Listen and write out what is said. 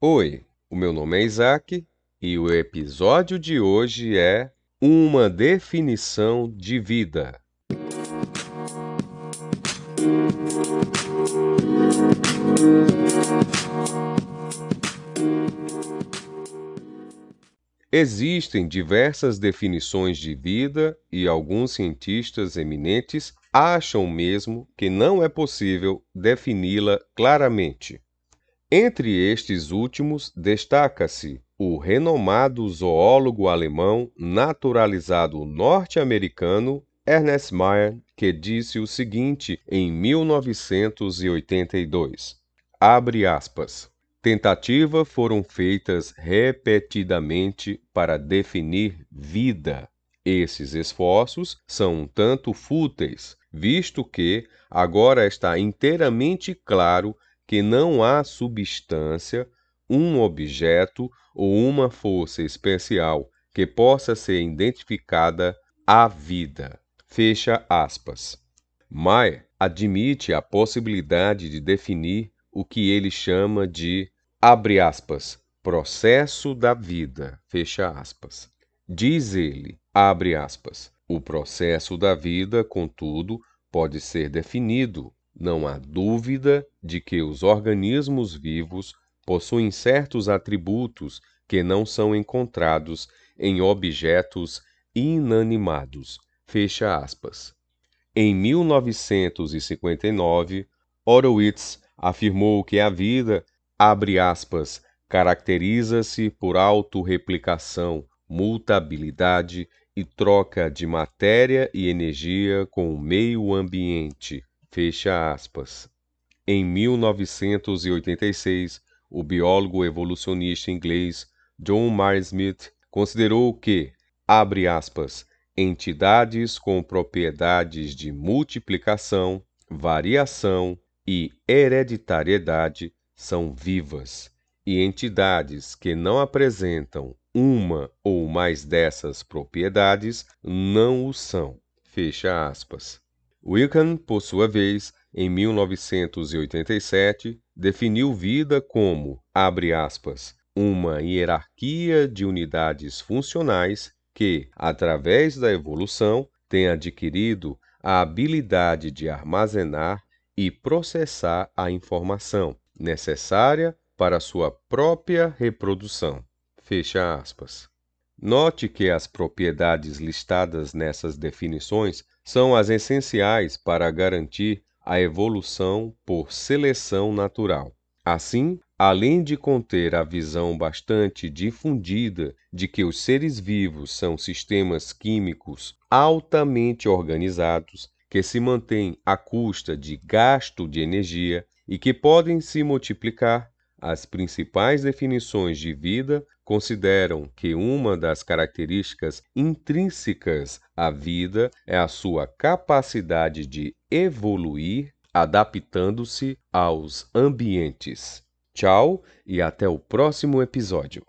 Oi, o meu nome é Isaac e o episódio de hoje é Uma Definição de Vida. Existem diversas definições de vida e alguns cientistas eminentes acham mesmo que não é possível defini-la claramente. Entre estes últimos, destaca-se o renomado zoólogo alemão naturalizado norte-americano Ernest Mayr, que disse o seguinte em 1982: abre aspas. Tentativa foram feitas repetidamente para definir vida. Esses esforços são um tanto fúteis, visto que agora está inteiramente claro que não há substância, um objeto ou uma força especial que possa ser identificada à vida. Fecha aspas. Maia admite a possibilidade de definir o que ele chama de, abre aspas, processo da vida, fecha aspas. Diz ele, abre aspas, o processo da vida, contudo, pode ser definido não há dúvida de que os organismos vivos possuem certos atributos que não são encontrados em objetos inanimados. Fecha aspas. Em 1959, Horowitz afirmou que a vida, abre aspas, caracteriza-se por autorreplicação, mutabilidade e troca de matéria e energia com o meio ambiente, Fecha aspas. Em 1986, o biólogo evolucionista inglês John Mayer Smith considerou que, abre aspas, entidades com propriedades de multiplicação, variação e hereditariedade são vivas, e entidades que não apresentam uma ou mais dessas propriedades não o são. Fecha aspas. Wickham, por sua vez, em 1987, definiu vida como, abre aspas, uma hierarquia de unidades funcionais que, através da evolução, tem adquirido a habilidade de armazenar e processar a informação necessária para sua própria reprodução. Fecha aspas. Note que as propriedades listadas nessas definições são as essenciais para garantir a evolução por seleção natural. Assim, além de conter a visão bastante difundida de que os seres vivos são sistemas químicos altamente organizados que se mantêm à custa de gasto de energia e que podem se multiplicar, as principais definições de vida consideram que uma das características intrínsecas à vida é a sua capacidade de evoluir adaptando-se aos ambientes. Tchau e até o próximo episódio.